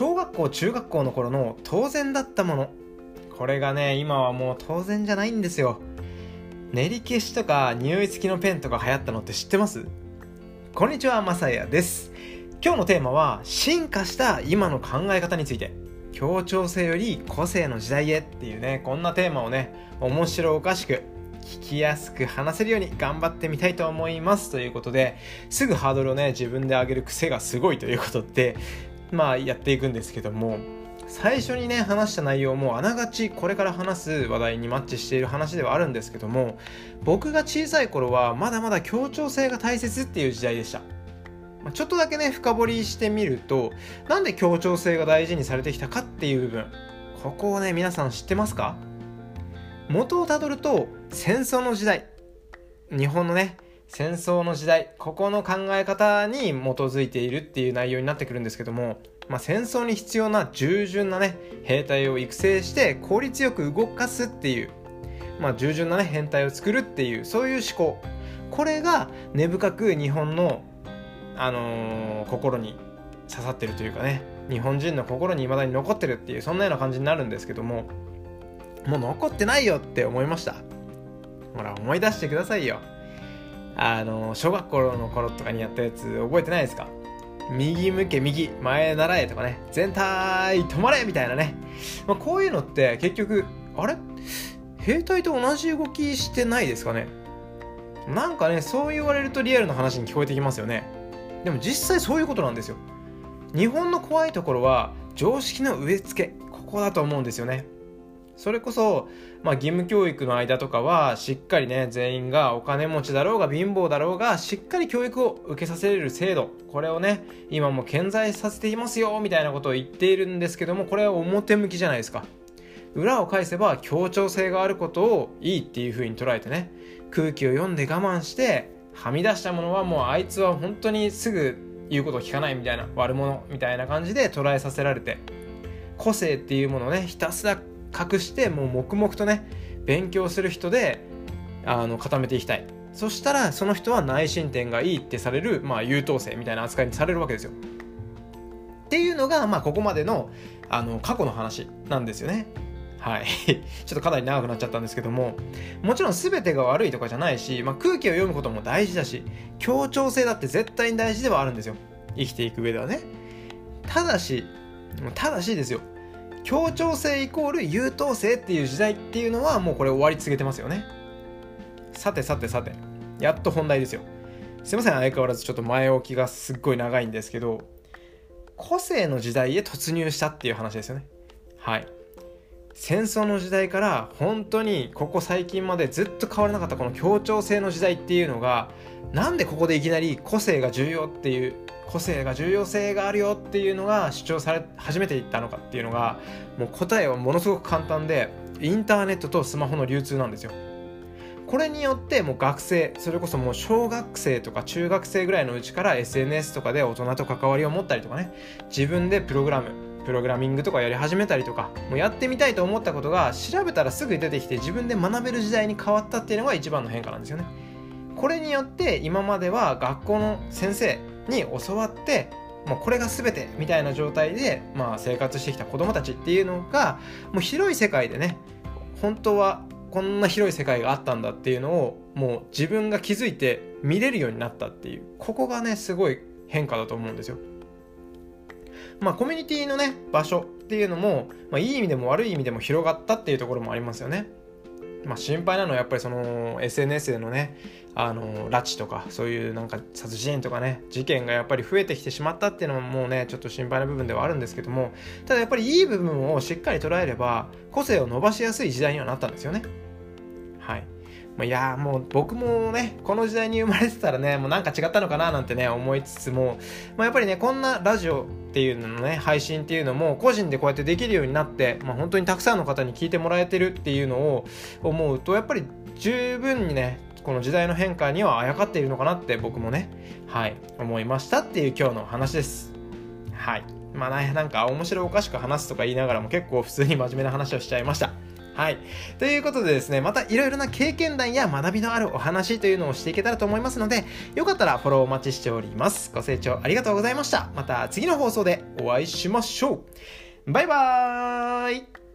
小学校中学校の頃の当然だったもの。これがね今はもう当然じゃないんですよ。練り消しとか匂い付きのペンとか流行ったのって知ってます？こんにちはまさやです。今日のテーマは進化した今の考え方について。協調性より個性の時代へ。っていうねこんなテーマをね面白おかしく聞きやすく話せるように頑張ってみたいと思います。ということですぐハードルをね自分で上げる癖がすごいということでまあやっていくんですけども最初にね話した内容もあながちこれから話す話題にマッチしている話ではあるんですけども僕が小さい頃はまだまだ協調性が大切っていう時代でした。ちょっとだけね深掘りしてみるとなんで協調性が大事にされてきたかっていう部分ここをね皆さん知ってますか？元をたどると戦争の時代。日本のね戦争の時代ここの考え方に基づいているっていう内容になってくるんですけども、まあ、戦争に必要な従順なね兵隊を育成して効率よく動かすっていう、まあ、従順なね兵隊を作るっていうそういう思考。これが根深く日本の、あのー、心に刺さってるというかね日本人の心に未だに残ってるっていうそんなような感じになるんですけどももう残ってないよって思いました。ほら思い出してくださいよ。あの小学校の頃とかにやったやつ覚えてないですか？右向け右前習えとかね。全体止まれみたいなね、まあ、こういうのって結局あれ？兵隊と同じ動きしてないですかね？なんかねそう言われるとリアルな話に聞こえてきますよね。でも実際そういうことなんですよ。日本の怖いところは常識の植え付け。ここだと思うんですよね。それこそ、まあ、義務教育の間とかはしっかりね全員がお金持ちだろうが貧乏だろうがしっかり教育を受けさせれる制度。これをね今も健在させていますよみたいなことを言っているんですけどもこれは表向きじゃないですか。裏を返せば協調性があることをいいっていう風に捉えてね空気を読んで我慢してはみ出したものはもうあいつは本当にすぐ言うことを聞かないみたいな悪者みたいな感じで捉えさせられて個性っていうものをねひたすら隠してもう黙々とね勉強する人であの固めていきたい。そしたらその人は内申点がいいってされる、まあ、優等生みたいな扱いにされるわけですよ。っていうのが、まあ、ここまでのあの過去の話なんですよね。はい。ちょっとかなり長くなっちゃったんですけども。もちろん全てが悪いとかじゃないし、まあ、空気を読むことも大事だし協調性だって絶対に大事ではあるんですよ。生きていく上ではね。ただしただしですよ。協調性イコール優等生っていう時代っていうのはもうこれ終わり告げてますよね。さてさてさて。やっと本題ですよ。すいません相変わらずちょっと前置きがすっごい長いんですけど個性の時代へ突入したっていう話ですよね。はい。戦争の時代から本当にここ最近までずっと変わらなかったこの協調性の時代っていうのがなんでここでいきなり個性が重要っていう個性が重要性があるよっていうのが主張され始めていったのかっていうのがもう答えはものすごく簡単でインターネットとスマホの流通なんですよ。これによってもう学生それこそもう小学生とか中学生ぐらいのうちから SNS とかで大人と関わりを持ったりとかね自分でプログラムプログラミングとかやり始めたりとかもうやってみたいと思ったことが調べたらすぐ出てきて自分で学べる時代に変わったっていうのが一番の変化なんですよね。これによって今までは学校の先生に教わってもうこれが全てみたいな状態で、まあ、生活してきた子供たちっていうのがもう広い世界でね本当はこんな広い世界があったんだっていうのをもう自分が気づいて見れるようになったっていうここがねすごい変化だと思うんですよ。まあコミュニティのね場所っていうのも、まあ、いい意味でも悪い意味でも広がったっていうところもありますよね。まあ、心配なのはやっぱりその SNS でのねあの拉致とかそういうなんか殺人とかね事件がやっぱり増えてきてしまったっていうのももうねちょっと心配な部分ではあるんですけどもただやっぱりいい部分をしっかり捉えれば個性を伸ばしやすい時代にはなったんですよね。はい。まあ、いやもう僕もねこの時代に生まれてたらねもうなんか違ったのかななんてね思いつつも、まあ、やっぱりねこんなラジオっていうののね配信っていうのも個人でこうやってできるようになって、まあ、本当にたくさんの方に聞いてもらえてるっていうのを思うとやっぱり十分にねこの時代の変化にはあやかっているのかなって僕もねはい思いましたっていう今日の話です。はい。まあねなんか面白おかしく話すとか言いながらも結構普通に真面目な話をしちゃいました。はい。ということでですね、またいろいろな経験談や学びのあるお話というのをしていけたらと思いますので、よかったらフォローお待ちしております。ご清聴ありがとうございました。また次の放送でお会いしましょう。バイバーイ